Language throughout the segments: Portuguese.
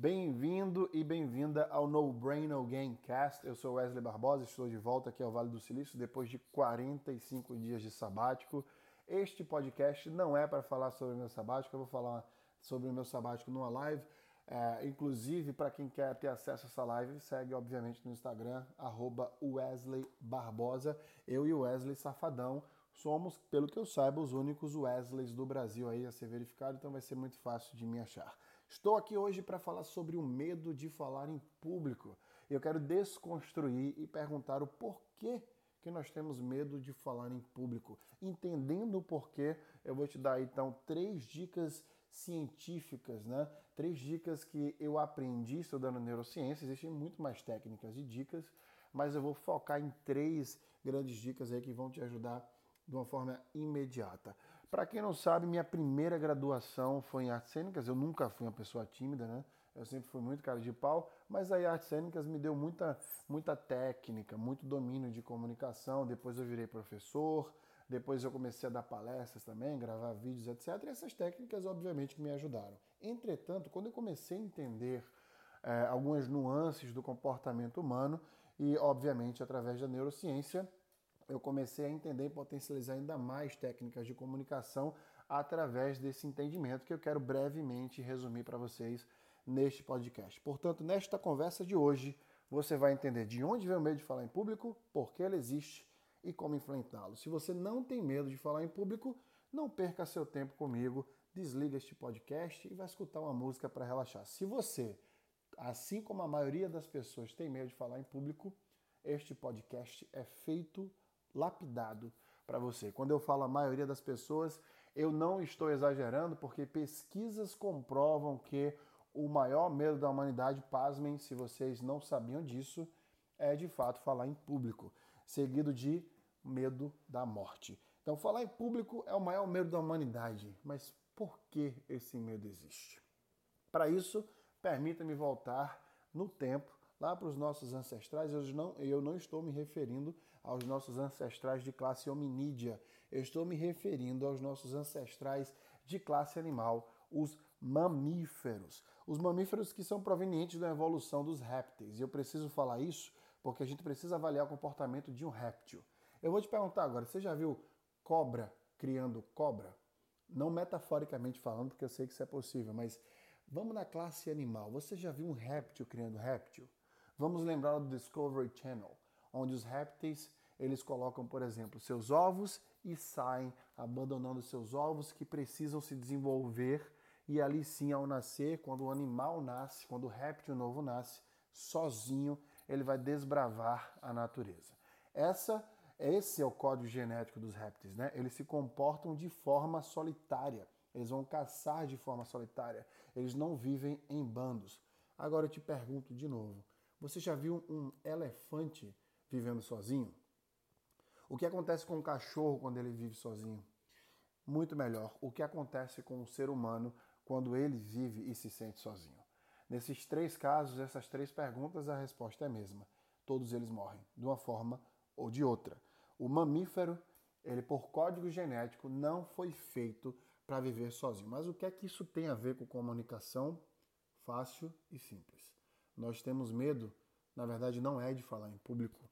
Bem-vindo e bem-vinda ao No Brain No Gamecast. Eu sou Wesley Barbosa, estou de volta aqui ao Vale do Silício depois de 45 dias de sabático. Este podcast não é para falar sobre o meu sabático, eu vou falar sobre o meu sabático numa live. É, inclusive, para quem quer ter acesso a essa live, segue obviamente no Instagram, Wesley Barbosa. Eu e o Wesley Safadão somos, pelo que eu saiba, os únicos Wesleys do Brasil aí a ser verificado, então vai ser muito fácil de me achar. Estou aqui hoje para falar sobre o medo de falar em público. Eu quero desconstruir e perguntar o porquê que nós temos medo de falar em público. Entendendo o porquê, eu vou te dar então três dicas científicas, né? Três dicas que eu aprendi estudando neurociência. Existem muito mais técnicas e dicas, mas eu vou focar em três grandes dicas aí que vão te ajudar de uma forma imediata. Para quem não sabe, minha primeira graduação foi em artes cênicas. Eu nunca fui uma pessoa tímida, né? Eu sempre fui muito cara de pau, mas aí artes cênicas me deu muita, muita técnica, muito domínio de comunicação. Depois eu virei professor, depois eu comecei a dar palestras também, gravar vídeos, etc. E essas técnicas, obviamente, que me ajudaram. Entretanto, quando eu comecei a entender é, algumas nuances do comportamento humano e, obviamente, através da neurociência, eu comecei a entender e potencializar ainda mais técnicas de comunicação através desse entendimento que eu quero brevemente resumir para vocês neste podcast. Portanto, nesta conversa de hoje, você vai entender de onde vem o medo de falar em público, por que ele existe e como enfrentá-lo. Se você não tem medo de falar em público, não perca seu tempo comigo, desliga este podcast e vai escutar uma música para relaxar. Se você, assim como a maioria das pessoas, tem medo de falar em público, este podcast é feito lapidado para você. Quando eu falo a maioria das pessoas, eu não estou exagerando, porque pesquisas comprovam que o maior medo da humanidade, pasmem se vocês não sabiam disso, é de fato falar em público, seguido de medo da morte. Então, falar em público é o maior medo da humanidade, mas por que esse medo existe? Para isso, permita-me voltar no tempo lá para os nossos ancestrais, eu não, eu não estou me referindo aos nossos ancestrais de classe hominídea, eu estou me referindo aos nossos ancestrais de classe animal, os mamíferos. Os mamíferos que são provenientes da evolução dos répteis. E eu preciso falar isso porque a gente precisa avaliar o comportamento de um réptil. Eu vou te perguntar agora, você já viu cobra criando cobra? Não metaforicamente falando, porque eu sei que isso é possível, mas vamos na classe animal. Você já viu um réptil criando réptil? Vamos lembrar do Discovery Channel, onde os répteis eles colocam, por exemplo, seus ovos e saem abandonando seus ovos que precisam se desenvolver e ali sim ao nascer, quando o animal nasce, quando o réptil novo nasce, sozinho ele vai desbravar a natureza. Essa esse é o código genético dos répteis, né? Eles se comportam de forma solitária. Eles vão caçar de forma solitária. Eles não vivem em bandos. Agora eu te pergunto de novo: você já viu um elefante vivendo sozinho? O que acontece com um cachorro quando ele vive sozinho? Muito melhor, o que acontece com o ser humano quando ele vive e se sente sozinho? Nesses três casos, essas três perguntas, a resposta é a mesma. Todos eles morrem, de uma forma ou de outra. O mamífero, ele por código genético, não foi feito para viver sozinho. Mas o que é que isso tem a ver com comunicação? Fácil e simples. Nós temos medo, na verdade, não é de falar em público.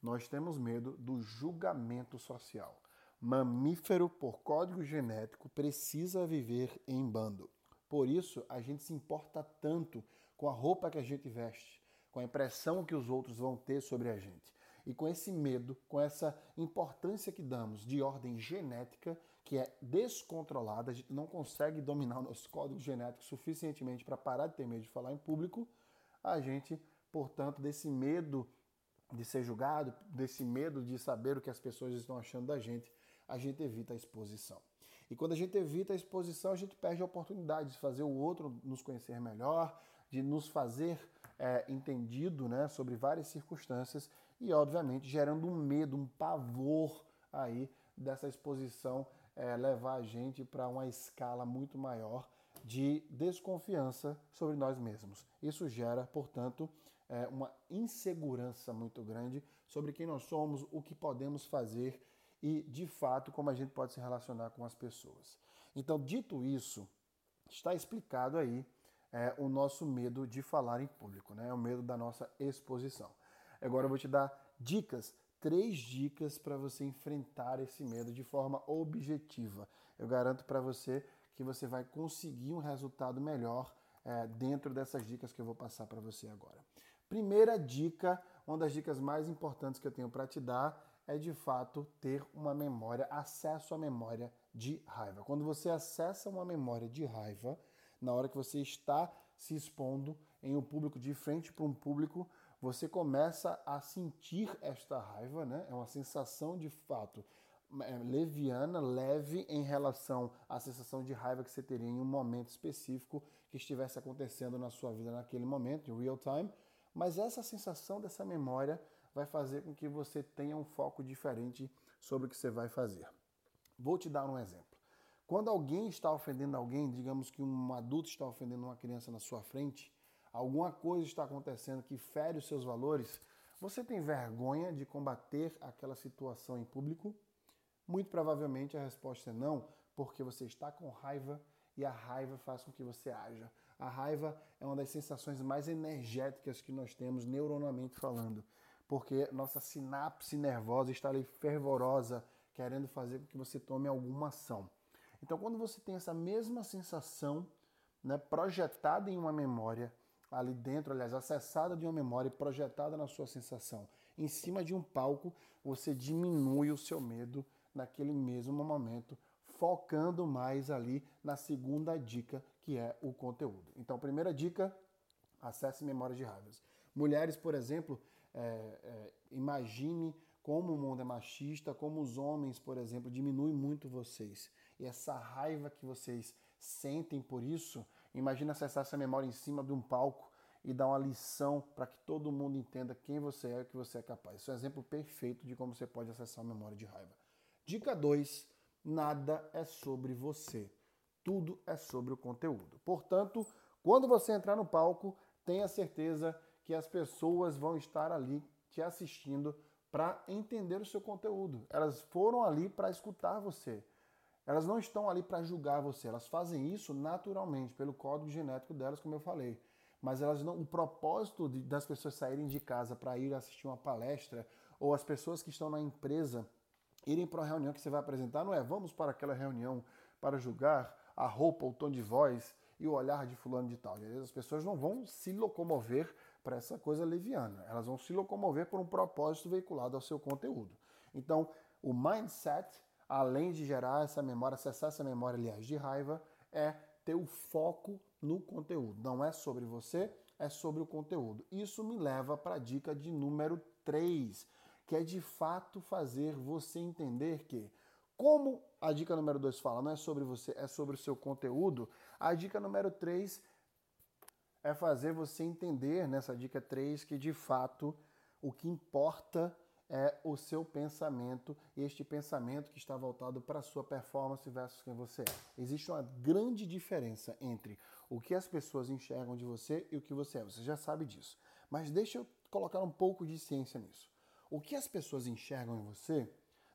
Nós temos medo do julgamento social. Mamífero, por código genético, precisa viver em bando. Por isso, a gente se importa tanto com a roupa que a gente veste, com a impressão que os outros vão ter sobre a gente. E com esse medo, com essa importância que damos de ordem genética, que é descontrolada, a gente não consegue dominar o nosso código genético suficientemente para parar de ter medo de falar em público, a gente, portanto, desse medo de ser julgado, desse medo de saber o que as pessoas estão achando da gente, a gente evita a exposição. E quando a gente evita a exposição, a gente perde a oportunidade de fazer o outro nos conhecer melhor, de nos fazer é, entendido né, sobre várias circunstâncias e, obviamente, gerando um medo, um pavor aí dessa exposição é, levar a gente para uma escala muito maior de desconfiança sobre nós mesmos. Isso gera, portanto, é, uma insegurança muito grande sobre quem nós somos, o que podemos fazer e, de fato, como a gente pode se relacionar com as pessoas. Então, dito isso, está explicado aí é o nosso medo de falar em público, né? É o medo da nossa exposição. Agora eu vou te dar dicas, três dicas para você enfrentar esse medo de forma objetiva. Eu garanto para você que você vai conseguir um resultado melhor é, dentro dessas dicas que eu vou passar para você agora. Primeira dica, uma das dicas mais importantes que eu tenho para te dar é de fato ter uma memória, acesso à memória de raiva. Quando você acessa uma memória de raiva, na hora que você está se expondo em um público, de frente para um público, você começa a sentir esta raiva, né? É uma sensação de fato é, leviana, leve em relação à sensação de raiva que você teria em um momento específico que estivesse acontecendo na sua vida naquele momento, em real time. Mas essa sensação dessa memória vai fazer com que você tenha um foco diferente sobre o que você vai fazer. Vou te dar um exemplo. Quando alguém está ofendendo alguém, digamos que um adulto está ofendendo uma criança na sua frente, alguma coisa está acontecendo que fere os seus valores, você tem vergonha de combater aquela situação em público? Muito provavelmente a resposta é não, porque você está com raiva e a raiva faz com que você haja. A raiva é uma das sensações mais energéticas que nós temos neuronalmente falando, porque nossa sinapse nervosa está ali fervorosa, querendo fazer com que você tome alguma ação. Então, quando você tem essa mesma sensação né, projetada em uma memória, ali dentro, aliás, acessada de uma memória e projetada na sua sensação, em cima de um palco, você diminui o seu medo naquele mesmo momento, focando mais ali na segunda dica, que é o conteúdo. Então, primeira dica, acesse memórias de raivas. Mulheres, por exemplo, é, é, imagine como o mundo é machista, como os homens, por exemplo, diminuem muito vocês e essa raiva que vocês sentem por isso, imagina acessar essa memória em cima de um palco e dar uma lição para que todo mundo entenda quem você é e o que você é capaz. Isso é um exemplo perfeito de como você pode acessar a memória de raiva. Dica 2: nada é sobre você. Tudo é sobre o conteúdo. Portanto, quando você entrar no palco, tenha certeza que as pessoas vão estar ali te assistindo para entender o seu conteúdo. Elas foram ali para escutar você. Elas não estão ali para julgar você, elas fazem isso naturalmente, pelo código genético delas, como eu falei. Mas elas não, o propósito de, das pessoas saírem de casa para ir assistir uma palestra, ou as pessoas que estão na empresa irem para uma reunião que você vai apresentar, não é vamos para aquela reunião para julgar a roupa, o tom de voz e o olhar de fulano de tal. As pessoas não vão se locomover para essa coisa leviana, elas vão se locomover por um propósito veiculado ao seu conteúdo. Então, o mindset além de gerar essa memória, acessar essa memória, aliás, de raiva, é ter o foco no conteúdo. Não é sobre você, é sobre o conteúdo. Isso me leva para a dica de número 3, que é de fato fazer você entender que, como a dica número 2 fala, não é sobre você, é sobre o seu conteúdo, a dica número 3 é fazer você entender nessa dica 3 que de fato o que importa é o seu pensamento, este pensamento que está voltado para a sua performance versus quem você é. Existe uma grande diferença entre o que as pessoas enxergam de você e o que você é. Você já sabe disso. Mas deixa eu colocar um pouco de ciência nisso. O que as pessoas enxergam em você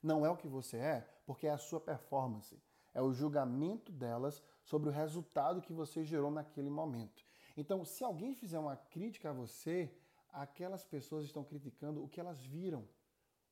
não é o que você é, porque é a sua performance. É o julgamento delas sobre o resultado que você gerou naquele momento. Então, se alguém fizer uma crítica a você, aquelas pessoas estão criticando o que elas viram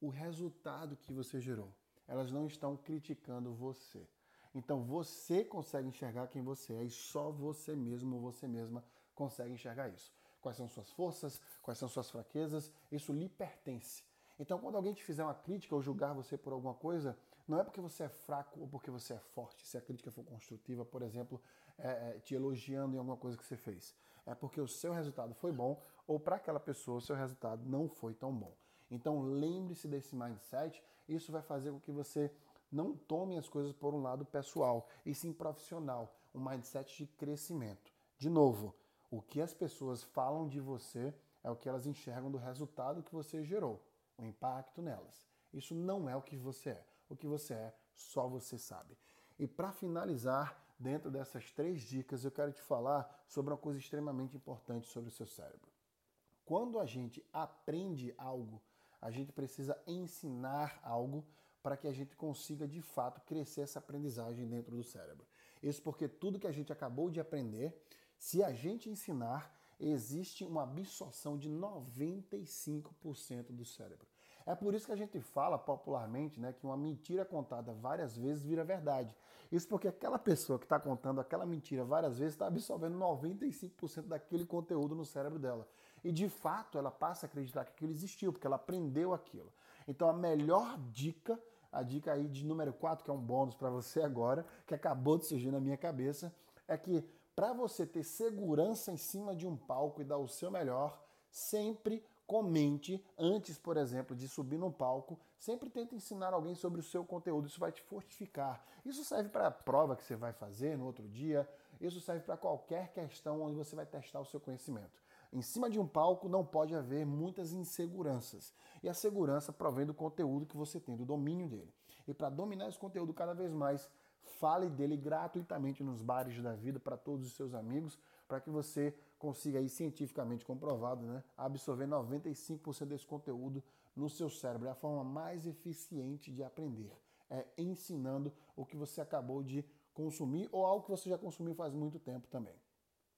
o resultado que você gerou. Elas não estão criticando você. Então você consegue enxergar quem você é e só você mesmo ou você mesma consegue enxergar isso. Quais são suas forças, quais são suas fraquezas, isso lhe pertence. Então, quando alguém te fizer uma crítica ou julgar você por alguma coisa, não é porque você é fraco ou porque você é forte. Se a crítica for construtiva, por exemplo, é, é, te elogiando em alguma coisa que você fez, é porque o seu resultado foi bom ou para aquela pessoa o seu resultado não foi tão bom. Então lembre-se desse mindset, isso vai fazer com que você não tome as coisas por um lado pessoal, e sim profissional, um mindset de crescimento. De novo, o que as pessoas falam de você é o que elas enxergam do resultado que você gerou, o impacto nelas. Isso não é o que você é. O que você é, só você sabe. E para finalizar, dentro dessas três dicas, eu quero te falar sobre uma coisa extremamente importante sobre o seu cérebro. Quando a gente aprende algo, a gente precisa ensinar algo para que a gente consiga de fato crescer essa aprendizagem dentro do cérebro. Isso porque tudo que a gente acabou de aprender, Se a gente ensinar, existe uma absorção de 95% do cérebro. É por isso que a gente fala popularmente né, que uma mentira contada várias vezes vira verdade. Isso porque aquela pessoa que está contando aquela mentira várias vezes está absorvendo 95% daquele conteúdo no cérebro dela. E de fato ela passa a acreditar que aquilo existiu, porque ela aprendeu aquilo. Então a melhor dica, a dica aí de número 4, que é um bônus para você agora, que acabou de surgir na minha cabeça, é que para você ter segurança em cima de um palco e dar o seu melhor, sempre comente antes, por exemplo, de subir no palco. Sempre tente ensinar alguém sobre o seu conteúdo, isso vai te fortificar. Isso serve para a prova que você vai fazer no outro dia, isso serve para qualquer questão onde você vai testar o seu conhecimento. Em cima de um palco não pode haver muitas inseguranças. E a segurança provém do conteúdo que você tem, do domínio dele. E para dominar esse conteúdo cada vez mais, fale dele gratuitamente nos bares da vida para todos os seus amigos, para que você consiga aí cientificamente comprovado, né, absorver 95% desse conteúdo no seu cérebro. É a forma mais eficiente de aprender. É ensinando o que você acabou de consumir ou algo que você já consumiu faz muito tempo também.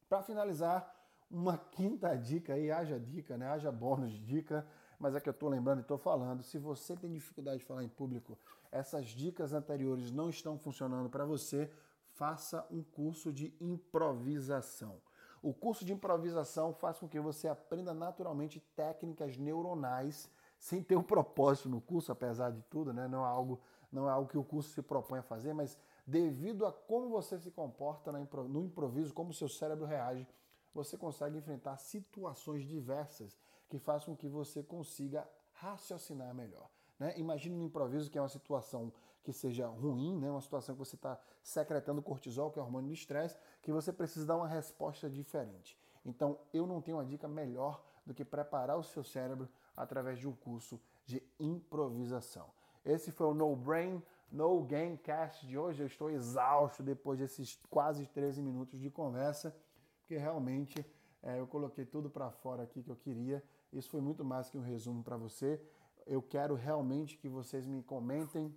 Para finalizar, uma quinta dica aí, haja dica, né? Haja bônus de dica, mas é que eu estou lembrando e estou falando. Se você tem dificuldade de falar em público, essas dicas anteriores não estão funcionando para você, faça um curso de improvisação. O curso de improvisação faz com que você aprenda naturalmente técnicas neuronais sem ter um propósito no curso, apesar de tudo, né? Não é algo, não é algo que o curso se propõe a fazer, mas devido a como você se comporta no improviso, como o seu cérebro reage, você consegue enfrentar situações diversas que façam com que você consiga raciocinar melhor. Né? Imagine um improviso que é uma situação que seja ruim, né? uma situação que você está secretando cortisol, que é hormônio do estresse, que você precisa dar uma resposta diferente. Então, eu não tenho uma dica melhor do que preparar o seu cérebro através de um curso de improvisação. Esse foi o No Brain, No Game Cast de hoje. Eu estou exausto depois desses quase 13 minutos de conversa, porque realmente é, eu coloquei tudo para fora aqui que eu queria. Isso foi muito mais que um resumo para você. Eu quero realmente que vocês me comentem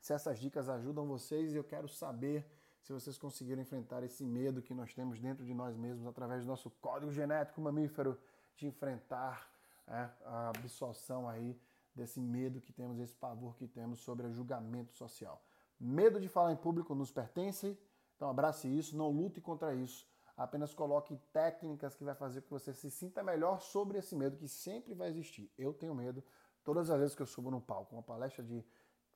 se essas dicas ajudam vocês e eu quero saber se vocês conseguiram enfrentar esse medo que nós temos dentro de nós mesmos através do nosso código genético mamífero de enfrentar é, a absorção aí desse medo que temos, esse pavor que temos sobre o julgamento social. Medo de falar em público nos pertence, então abrace isso, não lute contra isso. Apenas coloque técnicas que vai fazer com que você se sinta melhor sobre esse medo que sempre vai existir. Eu tenho medo todas as vezes que eu subo no palco, uma palestra de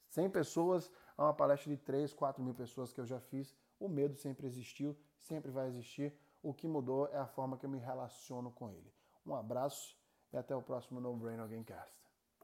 100 pessoas a uma palestra de 3, 4 mil pessoas que eu já fiz. O medo sempre existiu, sempre vai existir. O que mudou é a forma que eu me relaciono com ele. Um abraço e até o próximo No Brain Again Cast.